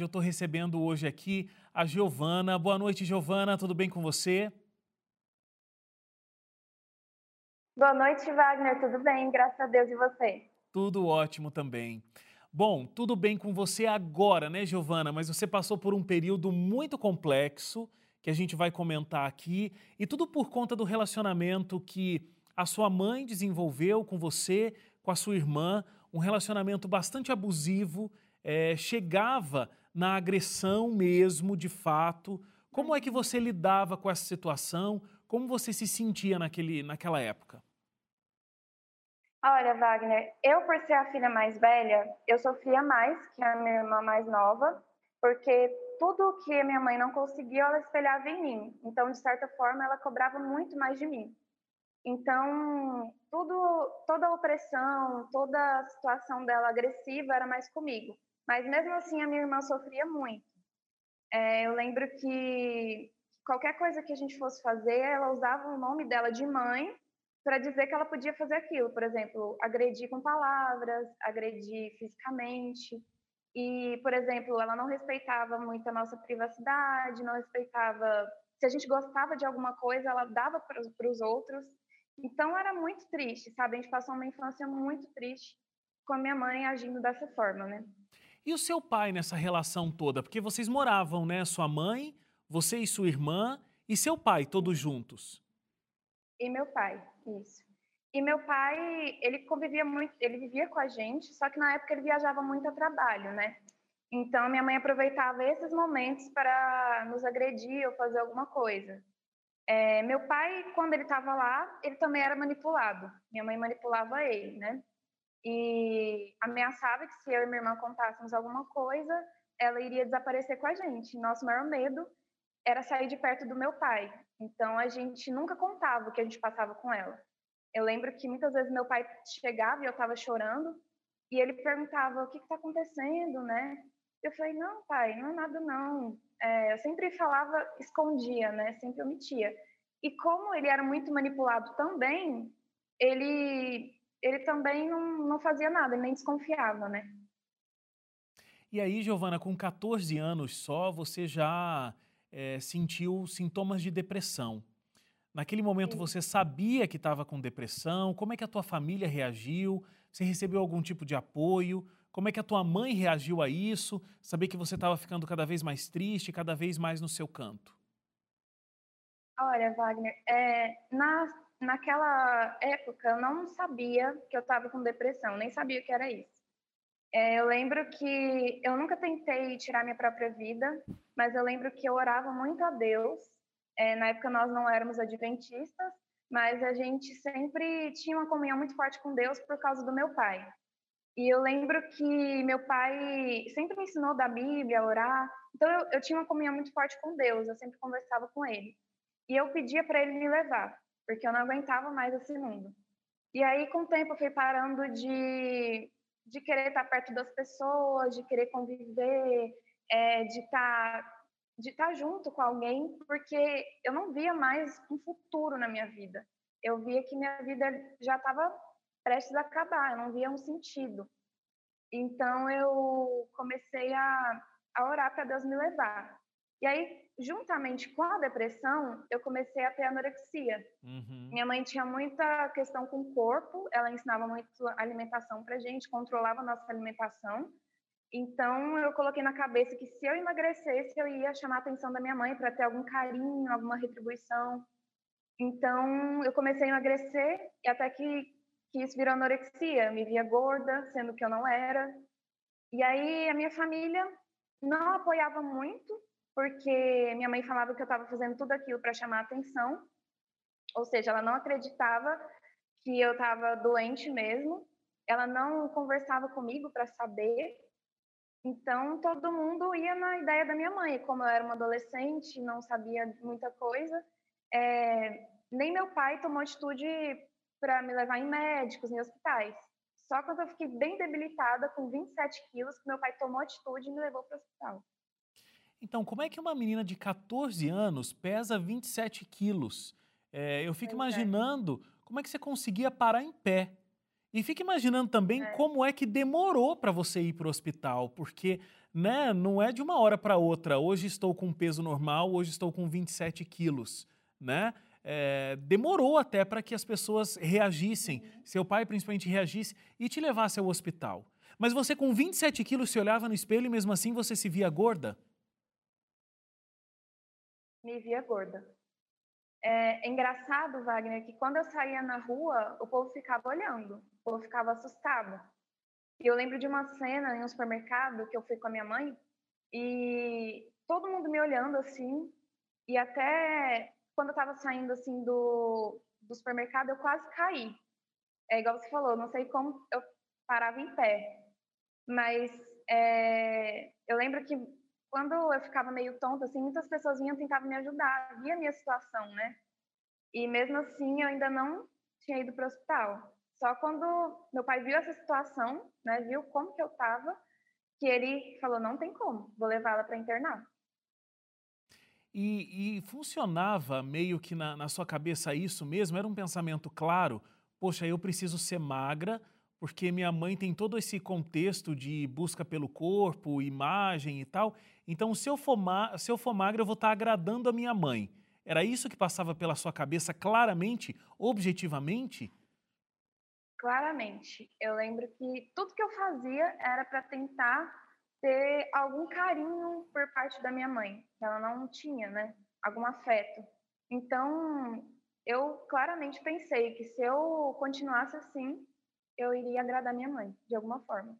Eu estou recebendo hoje aqui a Giovana. Boa noite, Giovana. Tudo bem com você? Boa noite, Wagner. Tudo bem? Graças a Deus e você? Tudo ótimo também. Bom, tudo bem com você agora, né, Giovana? Mas você passou por um período muito complexo que a gente vai comentar aqui e tudo por conta do relacionamento que a sua mãe desenvolveu com você, com a sua irmã, um relacionamento bastante abusivo, é, chegava na agressão mesmo, de fato. Como é que você lidava com essa situação? Como você se sentia naquele, naquela época? Olha, Wagner, eu por ser a filha mais velha, eu sofria mais que a minha irmã mais nova, porque tudo que a minha mãe não conseguia, ela espelhava em mim. Então, de certa forma, ela cobrava muito mais de mim. Então, tudo, toda a opressão, toda a situação dela agressiva era mais comigo. Mas mesmo assim, a minha irmã sofria muito. É, eu lembro que qualquer coisa que a gente fosse fazer, ela usava o nome dela de mãe para dizer que ela podia fazer aquilo. Por exemplo, agredir com palavras, agredir fisicamente. E, por exemplo, ela não respeitava muito a nossa privacidade, não respeitava. Se a gente gostava de alguma coisa, ela dava para os outros. Então era muito triste, sabe? A gente passou uma infância muito triste com a minha mãe agindo dessa forma, né? E o seu pai nessa relação toda? Porque vocês moravam, né? Sua mãe, você e sua irmã e seu pai, todos juntos. E meu pai, isso. E meu pai, ele convivia muito, ele vivia com a gente, só que na época ele viajava muito a trabalho, né? Então minha mãe aproveitava esses momentos para nos agredir ou fazer alguma coisa. É, meu pai, quando ele estava lá, ele também era manipulado. Minha mãe manipulava ele, né? E ameaçava que se eu e minha irmã contássemos alguma coisa, ela iria desaparecer com a gente. Nosso maior medo era sair de perto do meu pai. Então a gente nunca contava o que a gente passava com ela. Eu lembro que muitas vezes meu pai chegava e eu estava chorando e ele perguntava o que está acontecendo, né? Eu falei não, pai, não é nada não. É, eu sempre falava, escondia, né? Sempre omitia. E como ele era muito manipulado também, ele ele também não, não fazia nada, nem desconfiava, né? E aí, Giovana, com 14 anos só, você já é, sentiu sintomas de depressão. Naquele momento Sim. você sabia que estava com depressão? Como é que a tua família reagiu? Você recebeu algum tipo de apoio? Como é que a tua mãe reagiu a isso? Saber que você estava ficando cada vez mais triste, cada vez mais no seu canto. Olha, Wagner, é, na naquela época eu não sabia que eu estava com depressão, nem sabia o que era isso. É, eu lembro que eu nunca tentei tirar minha própria vida, mas eu lembro que eu orava muito a Deus. É, na época nós não éramos adventistas, mas a gente sempre tinha uma comunhão muito forte com Deus por causa do meu pai. E eu lembro que meu pai sempre me ensinou da Bíblia, a orar. Então eu, eu tinha uma comunhão muito forte com Deus, eu sempre conversava com ele. E eu pedia para ele me levar porque eu não aguentava mais esse mundo. E aí, com o tempo, eu fui parando de, de querer estar perto das pessoas, de querer conviver, é, de estar de estar junto com alguém, porque eu não via mais um futuro na minha vida. Eu via que minha vida já estava prestes a acabar, eu não via um sentido. Então eu comecei a, a orar para Deus me levar. E aí, juntamente com a depressão, eu comecei a ter anorexia. Uhum. Minha mãe tinha muita questão com o corpo, ela ensinava muito alimentação pra gente, controlava a nossa alimentação. Então, eu coloquei na cabeça que se eu emagrecesse, eu ia chamar a atenção da minha mãe para ter algum carinho, alguma retribuição. Então, eu comecei a emagrecer e até que, que isso virou anorexia. Eu me via gorda, sendo que eu não era. E aí, a minha família não apoiava muito, porque minha mãe falava que eu estava fazendo tudo aquilo para chamar atenção, ou seja, ela não acreditava que eu estava doente mesmo, ela não conversava comigo para saber, então todo mundo ia na ideia da minha mãe, como eu era uma adolescente, não sabia muita coisa, é, nem meu pai tomou atitude para me levar em médicos, em hospitais. Só quando eu fiquei bem debilitada, com 27 quilos, que meu pai tomou atitude e me levou para o hospital. Então, como é que uma menina de 14 anos pesa 27 quilos? É, eu fico é. imaginando como é que você conseguia parar em pé. E fico imaginando também é. como é que demorou para você ir para o hospital, porque né, não é de uma hora para outra. Hoje estou com peso normal, hoje estou com 27 quilos, né? É, demorou até para que as pessoas reagissem, seu pai principalmente reagisse e te levasse ao hospital. Mas você com 27 quilos se olhava no espelho e mesmo assim você se via gorda? Me via gorda. É, é engraçado, Wagner, que quando eu saía na rua, o povo ficava olhando, o povo ficava assustado. E eu lembro de uma cena em um supermercado que eu fui com a minha mãe e todo mundo me olhando assim, e até quando eu estava saindo assim do, do supermercado, eu quase caí. É igual você falou, não sei como eu parava em pé, mas é, eu lembro que quando eu ficava meio tonta, assim, muitas pessoas vinham tentar me ajudar, via a minha situação, né? E mesmo assim, eu ainda não tinha ido para o hospital. Só quando meu pai viu essa situação, né, viu como que eu estava, que ele falou, não tem como, vou levá-la para internar. E, e, funcionava meio que na, na sua cabeça isso mesmo? Era um pensamento claro? Poxa, eu preciso ser magra porque minha mãe tem todo esse contexto de busca pelo corpo, imagem e tal. Então, se eu for, ma se eu for magra, eu vou estar agradando a minha mãe. Era isso que passava pela sua cabeça claramente, objetivamente? Claramente. Eu lembro que tudo que eu fazia era para tentar ter algum carinho por parte da minha mãe, que ela não tinha, né? Algum afeto. Então, eu claramente pensei que se eu continuasse assim, eu iria agradar minha mãe, de alguma forma.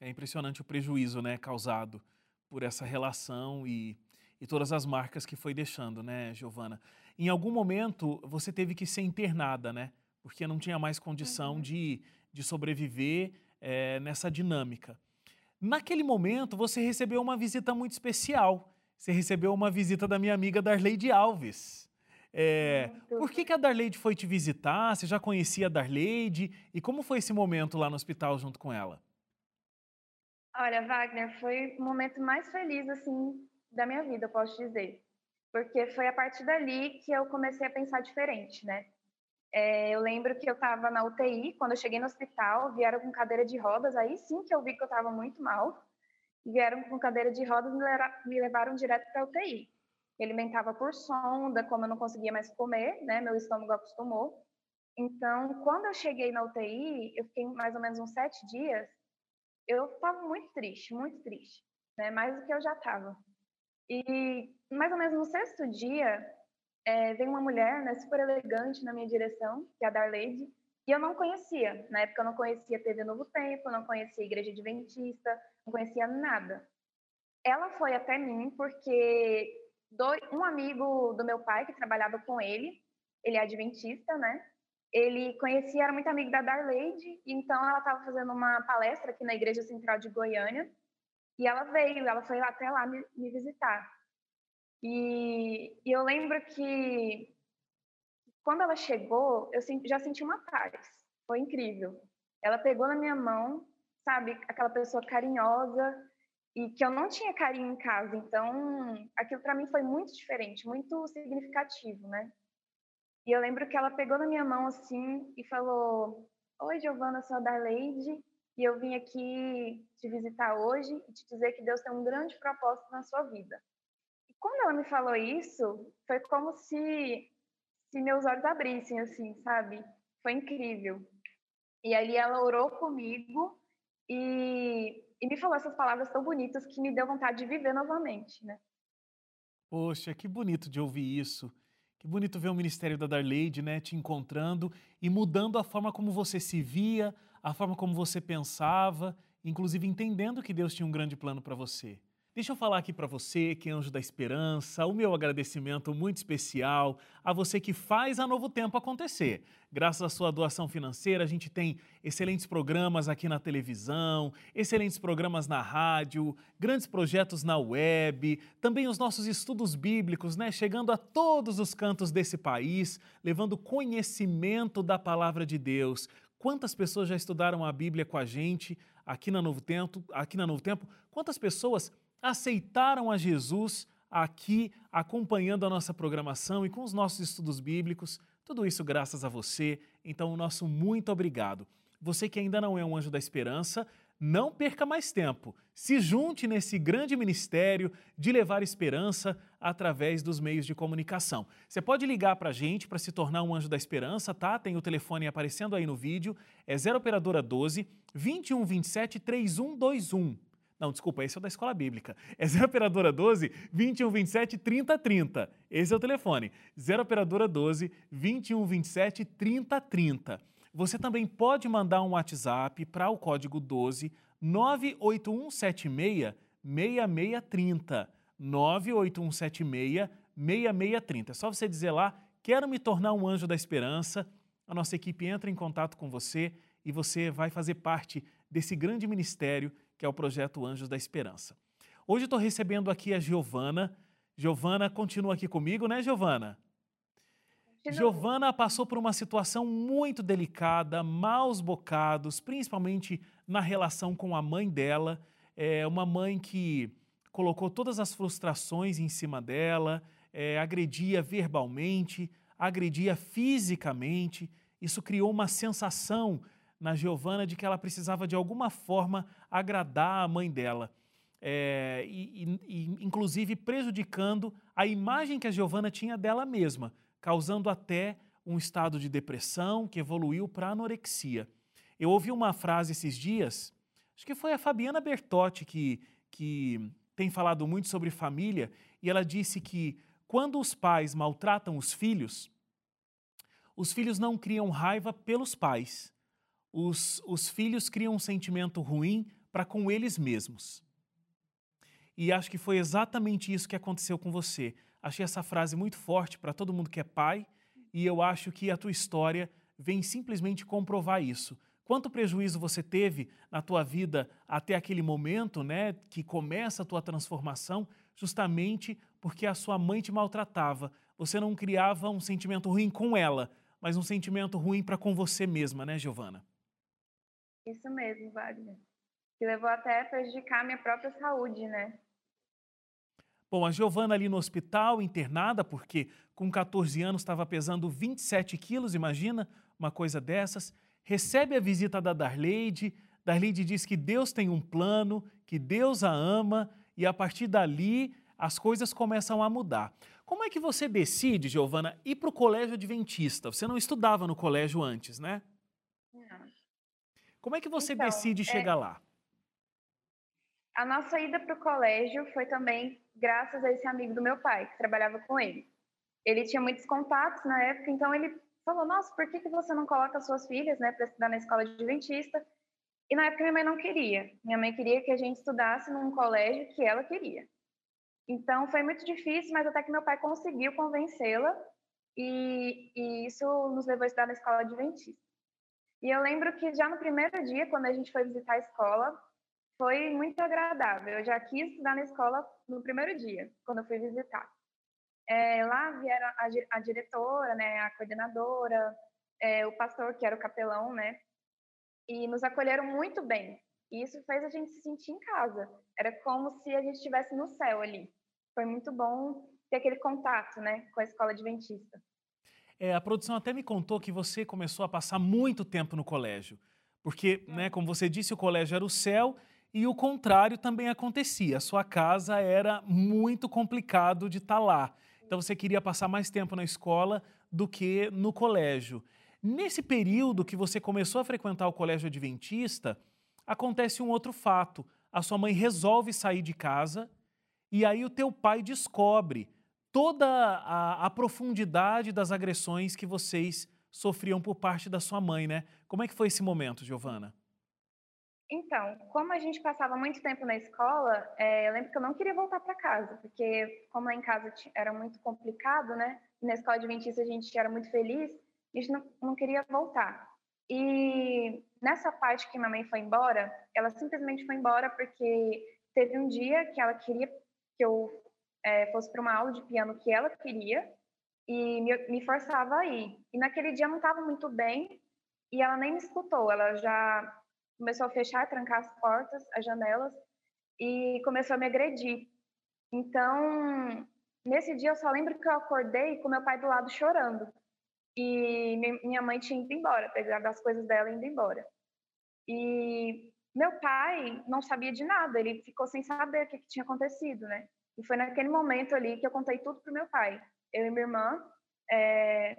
É impressionante o prejuízo, né, causado por essa relação e, e todas as marcas que foi deixando, né, Giovana? Em algum momento você teve que ser internada, né? porque não tinha mais condição uhum. de, de sobreviver é, nessa dinâmica. Naquele momento, você recebeu uma visita muito especial. Você recebeu uma visita da minha amiga Darleide Alves. É, por que, que a Darleide foi te visitar? Você já conhecia a Darleide? E como foi esse momento lá no hospital junto com ela? Olha, Wagner, foi o momento mais feliz, assim, da minha vida, posso dizer. Porque foi a partir dali que eu comecei a pensar diferente, né? É, eu lembro que eu estava na UTI, quando eu cheguei no hospital, vieram com cadeira de rodas, aí sim que eu vi que eu estava muito mal. Vieram com cadeira de rodas e me levaram direto para a UTI. Alimentava por sonda, como eu não conseguia mais comer, né, meu estômago acostumou. Então, quando eu cheguei na UTI, eu fiquei mais ou menos uns sete dias, eu estava muito triste, muito triste, né, mais do que eu já estava. E mais ou menos no sexto dia, é, veio uma mulher né, super elegante na minha direção, que é a Darleide, e eu não conhecia. Na época eu não conhecia TV Novo Tempo, não conhecia Igreja Adventista, não conhecia nada. Ela foi até mim porque dois, um amigo do meu pai que trabalhava com ele, ele é adventista, né? Ele conhecia, era muito amigo da Darleide, então ela estava fazendo uma palestra aqui na Igreja Central de Goiânia, e ela veio, ela foi até lá me, me visitar. E, e eu lembro que quando ela chegou, eu já senti uma paz. Foi incrível. Ela pegou na minha mão, sabe, aquela pessoa carinhosa e que eu não tinha carinho em casa. Então, aquilo para mim foi muito diferente, muito significativo, né? E eu lembro que ela pegou na minha mão assim e falou: Oi, Giovana, sou a Darleide e eu vim aqui te visitar hoje e te dizer que Deus tem um grande propósito na sua vida quando ela me falou isso, foi como se, se meus olhos abrissem, assim, sabe? Foi incrível. E ali ela orou comigo e, e me falou essas palavras tão bonitas que me deu vontade de viver novamente, né? Poxa, que bonito de ouvir isso. Que bonito ver o Ministério da Darleide, né, te encontrando e mudando a forma como você se via, a forma como você pensava, inclusive entendendo que Deus tinha um grande plano para você. Deixa eu falar aqui para você, que é Anjo da Esperança, o meu agradecimento muito especial a você que faz a Novo Tempo acontecer. Graças à sua doação financeira, a gente tem excelentes programas aqui na televisão, excelentes programas na rádio, grandes projetos na web, também os nossos estudos bíblicos, né, chegando a todos os cantos desse país, levando conhecimento da palavra de Deus. Quantas pessoas já estudaram a Bíblia com a gente aqui na Novo Tempo? Aqui na Novo Tempo? Quantas pessoas aceitaram a Jesus aqui acompanhando a nossa programação e com os nossos estudos bíblicos. Tudo isso graças a você. Então, o nosso muito obrigado. Você que ainda não é um anjo da esperança, não perca mais tempo. Se junte nesse grande ministério de levar esperança através dos meios de comunicação. Você pode ligar para a gente para se tornar um anjo da esperança, tá? Tem o telefone aparecendo aí no vídeo, é 0 operadora 12 2127 3121. Não, desculpa, esse é o da Escola Bíblica. É 0 operadora 12 2127 3030. Esse é o telefone. 0 operadora 12 2127 3030. Você também pode mandar um WhatsApp para o código 12 98176 6630. 98176 6630. É só você dizer lá, quero me tornar um anjo da esperança. A nossa equipe entra em contato com você e você vai fazer parte desse grande ministério que é o projeto Anjos da Esperança. Hoje estou recebendo aqui a Giovana. Giovana continua aqui comigo, né, Giovana? Giovana passou por uma situação muito delicada, maus bocados, principalmente na relação com a mãe dela. É uma mãe que colocou todas as frustrações em cima dela, é, agredia verbalmente, agredia fisicamente. Isso criou uma sensação na Giovana de que ela precisava de alguma forma agradar a mãe dela. É, e, e, inclusive prejudicando a imagem que a Giovana tinha dela mesma causando até um estado de depressão que evoluiu para anorexia. Eu ouvi uma frase esses dias, acho que foi a Fabiana Bertotti que, que tem falado muito sobre família, e ela disse que quando os pais maltratam os filhos, os filhos não criam raiva pelos pais, os, os filhos criam um sentimento ruim para com eles mesmos. E acho que foi exatamente isso que aconteceu com você. Achei essa frase muito forte para todo mundo que é pai e eu acho que a tua história vem simplesmente comprovar isso. Quanto prejuízo você teve na tua vida até aquele momento, né, que começa a tua transformação, justamente porque a sua mãe te maltratava. Você não criava um sentimento ruim com ela, mas um sentimento ruim para com você mesma, né, Giovana? Isso mesmo, Wagner. Que levou até a prejudicar minha própria saúde, né? Bom, a Giovana ali no hospital, internada, porque com 14 anos estava pesando 27 quilos, imagina uma coisa dessas. Recebe a visita da Darleide. Darleide diz que Deus tem um plano, que Deus a ama e a partir dali as coisas começam a mudar. Como é que você decide, Giovana, ir para o colégio adventista? Você não estudava no colégio antes, né? Como é que você então, decide é... chegar lá? A nossa ida para o colégio foi também graças a esse amigo do meu pai, que trabalhava com ele. Ele tinha muitos contatos na época, então ele falou: Nossa, por que, que você não coloca suas filhas né, para estudar na escola de adventista? E na época minha mãe não queria. Minha mãe queria que a gente estudasse num colégio que ela queria. Então foi muito difícil, mas até que meu pai conseguiu convencê-la e, e, isso nos levou a estudar na escola adventista. E eu lembro que já no primeiro dia, quando a gente foi visitar a escola, foi muito agradável. Eu já quis estudar na escola no primeiro dia, quando eu fui visitar. É, lá vieram a, a, diretora, né, a coordenadora, é, o pastor, que era o capelão, né, e nos acolheram muito bem. E isso fez a gente se sentir em casa. Era como se a gente estivesse no céu ali. Foi muito bom ter aquele contato, né, com a escola adventista. É, a produção até me contou que você começou a passar muito tempo no colégio, porque, né, como você disse, o colégio era o céu e o contrário também acontecia. A sua casa era muito complicado de estar tá lá. Então você queria passar mais tempo na escola do que no colégio. Nesse período que você começou a frequentar o colégio adventista, acontece um outro fato. A sua mãe resolve sair de casa e aí o teu pai descobre toda a, a profundidade das agressões que vocês sofriam por parte da sua mãe, né? Como é que foi esse momento, Giovana? Então, como a gente passava muito tempo na escola, é, eu lembro que eu não queria voltar para casa, porque como lá em casa era muito complicado, né? Na escola adventista a gente era muito feliz, a gente não, não queria voltar. E nessa parte que minha mãe foi embora, ela simplesmente foi embora porque teve um dia que ela queria que eu é, fosse para uma aula de piano que ela queria e me, me forçava a ir. E naquele dia não estava muito bem e ela nem me escutou, ela já começou a fechar, trancar as portas, as janelas e começou a me agredir. Então, nesse dia eu só lembro que eu acordei com meu pai do lado chorando. E minha mãe tinha ido embora, pegado as coisas dela e indo embora. E meu pai não sabia de nada, ele ficou sem saber o que, que tinha acontecido, né? E foi naquele momento ali que eu contei tudo pro meu pai. Eu e minha irmã é,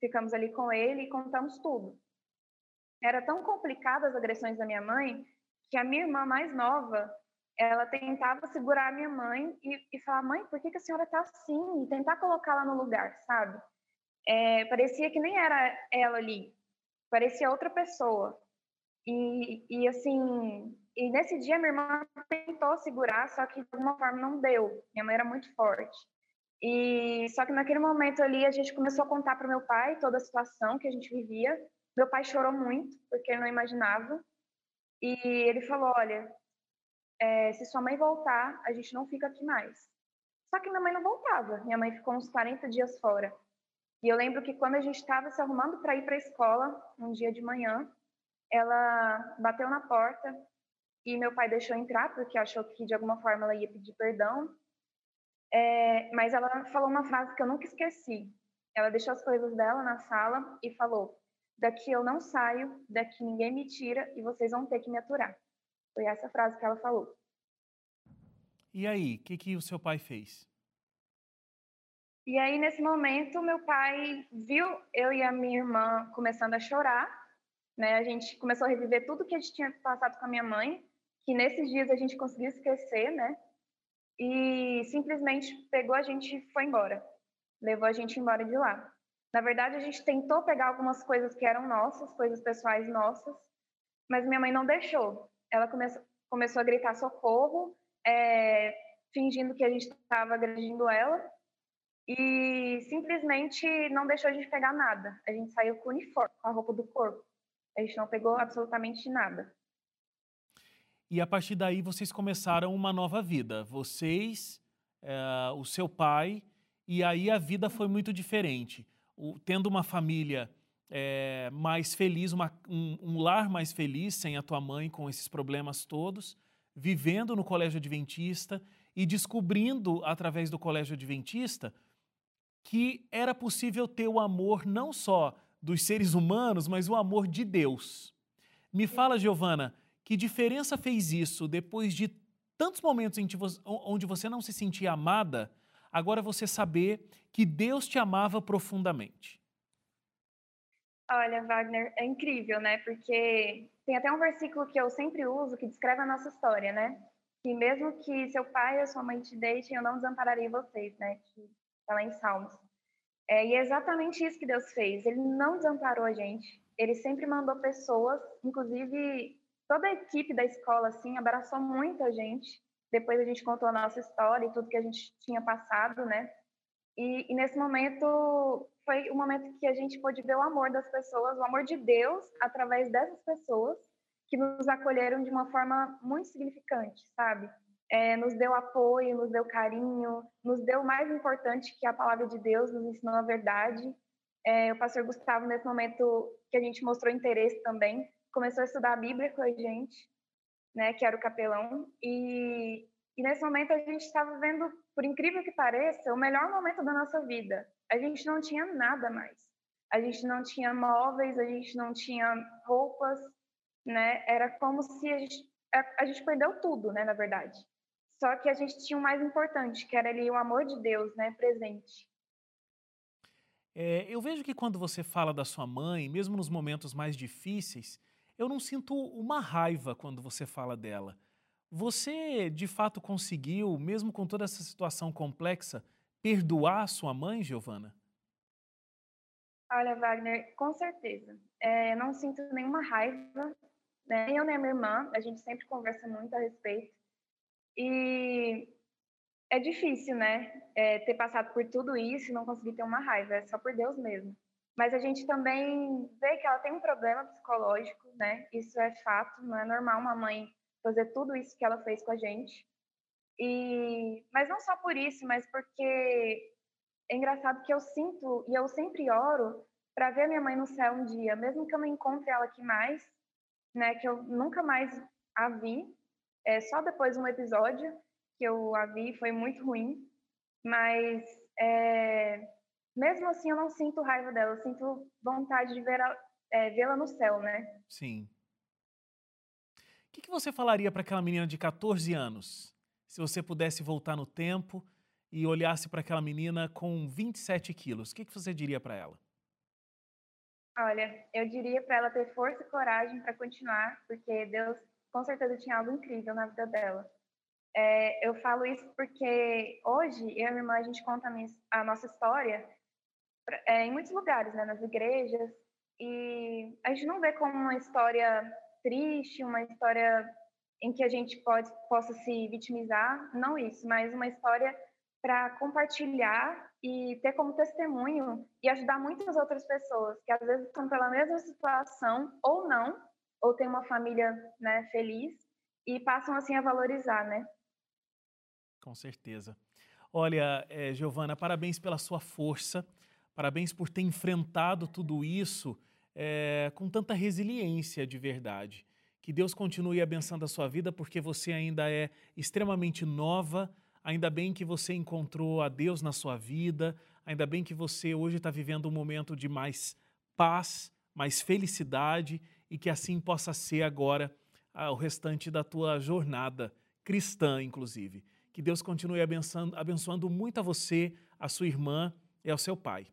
ficamos ali com ele e contamos tudo. Era tão complicado as agressões da minha mãe que a minha irmã mais nova, ela tentava segurar a minha mãe e, e falar, mãe, por que, que a senhora tá assim? E tentar colocá-la no lugar, sabe? É, parecia que nem era ela ali, parecia outra pessoa. E, e assim, e nesse dia minha irmã tentou segurar, só que de alguma forma não deu. Minha mãe era muito forte. E só que naquele momento ali a gente começou a contar para meu pai toda a situação que a gente vivia. Meu pai chorou muito porque ele não imaginava. E ele falou: olha, é, se sua mãe voltar, a gente não fica aqui mais. Só que minha mãe não voltava. Minha mãe ficou uns 40 dias fora. E eu lembro que quando a gente estava se arrumando para ir para a escola, um dia de manhã, ela bateu na porta e meu pai deixou entrar porque achou que de alguma forma ela ia pedir perdão. É, mas ela falou uma frase que eu nunca esqueci. Ela deixou as coisas dela na sala e falou: Daqui eu não saio, daqui ninguém me tira e vocês vão ter que me aturar. Foi essa frase que ela falou. E aí, o que, que o seu pai fez? E aí, nesse momento, meu pai viu eu e a minha irmã começando a chorar né? A gente começou a reviver tudo que a gente tinha passado com a minha mãe, que nesses dias a gente conseguiu esquecer, né? E simplesmente pegou a gente e foi embora. Levou a gente embora de lá. Na verdade, a gente tentou pegar algumas coisas que eram nossas, coisas pessoais nossas, mas minha mãe não deixou. Ela começou, começou a gritar socorro, é, fingindo que a gente estava agredindo ela, e simplesmente não deixou a gente pegar nada. A gente saiu com o uniforme, com a roupa do corpo. A gente não pegou absolutamente nada. E a partir daí vocês começaram uma nova vida. Vocês, é, o seu pai, e aí a vida foi muito diferente. O, tendo uma família é, mais feliz, uma, um, um, lar mais feliz, sem a tua mãe com esses problemas todos, vivendo no colégio adventista e descobrindo através do colégio adventista que era possível ter o amor não só dos seres humanos, mas o amor de Deus. Me fala, Giovana, que diferença fez isso depois de tantos momentos onde você não se sentia amada, agora você saber que Deus te amava profundamente? Olha, Wagner, é incrível, né? Porque tem até um versículo que eu sempre uso que descreve a nossa história, né? Que mesmo que seu pai ou sua mãe te deixem, eu não desampararei vocês, né? Que está lá em Salmos. É, e é exatamente isso que Deus fez. Ele não desamparou a gente. Ele sempre mandou pessoas, inclusive toda a equipe da escola, assim, abraçou muita gente. Depois a gente contou a nossa história e tudo que a gente tinha passado, né? E, e nesse momento foi o momento que a gente pôde ver o amor das pessoas, o amor de Deus através dessas pessoas que nos acolheram de uma forma muito significante, sabe? É, nos deu apoio, nos deu carinho, nos deu o mais importante que é a palavra de Deus, nos ensinou a verdade. É, o pastor Gustavo, nesse momento que a gente mostrou interesse também, começou a estudar a Bíblia com a gente, né, que era o capelão, e, e nesse momento a gente estava vendo, por incrível que pareça, o melhor momento da nossa vida. A gente não tinha nada mais. A gente não tinha móveis, a gente não tinha roupas, né? Era como se a gente, a, a gente perdeu tudo, né, na verdade. Só que a gente tinha o mais importante, que era ali o amor de Deus, né, presente. É, eu vejo que quando você fala da sua mãe, mesmo nos momentos mais difíceis, eu não sinto uma raiva quando você fala dela. Você, de fato, conseguiu, mesmo com toda essa situação complexa, perdoar a sua mãe, Giovana? Olha, Wagner, com certeza. É, não sinto nenhuma raiva, né? nem eu nem a minha irmã, a gente sempre conversa muito a respeito. E é difícil, né? É, ter passado por tudo isso e não conseguir ter uma raiva, é só por Deus mesmo. Mas a gente também vê que ela tem um problema psicológico, né? Isso é fato, não é normal uma mãe fazer tudo isso que ela fez com a gente. E mas não só por isso, mas porque é engraçado que eu sinto e eu sempre oro para ver minha mãe no céu um dia, mesmo que eu não encontre ela aqui mais, né? Que eu nunca mais a vi, é, só depois de um episódio que eu a vi, foi muito ruim, mas é, mesmo assim eu não sinto raiva dela, eu sinto vontade de ver é, vê-la no céu, né? Sim. O que, que você falaria para aquela menina de 14 anos? Se você pudesse voltar no tempo e olhasse para aquela menina com 27 quilos, o que, que você diria para ela? Olha, eu diria para ela ter força e coragem para continuar, porque Deus com certeza tinha algo incrível na vida dela. É, eu falo isso porque hoje eu e minha irmã a gente conta a, minha, a nossa história é, em muitos lugares, né, nas igrejas, e a gente não vê como uma história triste, uma história em que a gente pode, possa se vitimizar, não isso, mas uma história para compartilhar e ter como testemunho e ajudar muitas outras pessoas que às vezes estão pela mesma situação ou não, ou tem uma família né, feliz e passam assim a valorizar, né? Com certeza. Olha, é, Giovana, parabéns pela sua força, parabéns por ter enfrentado tudo isso é, com tanta resiliência de verdade. Que Deus continue abençoando a sua vida, porque você ainda é extremamente nova, ainda bem que você encontrou a Deus na sua vida, ainda bem que você hoje está vivendo um momento de mais paz, mais felicidade e que assim possa ser agora ah, o restante da tua jornada cristã, inclusive. Que Deus continue abençoando, abençoando muito a você, a sua irmã e ao seu pai.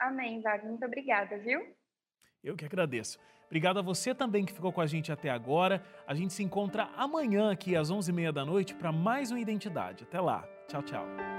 Amém, Wagner. Muito obrigada, viu? Eu que agradeço. Obrigado a você também que ficou com a gente até agora. A gente se encontra amanhã aqui às 11h30 da noite para mais uma Identidade. Até lá. Tchau, tchau.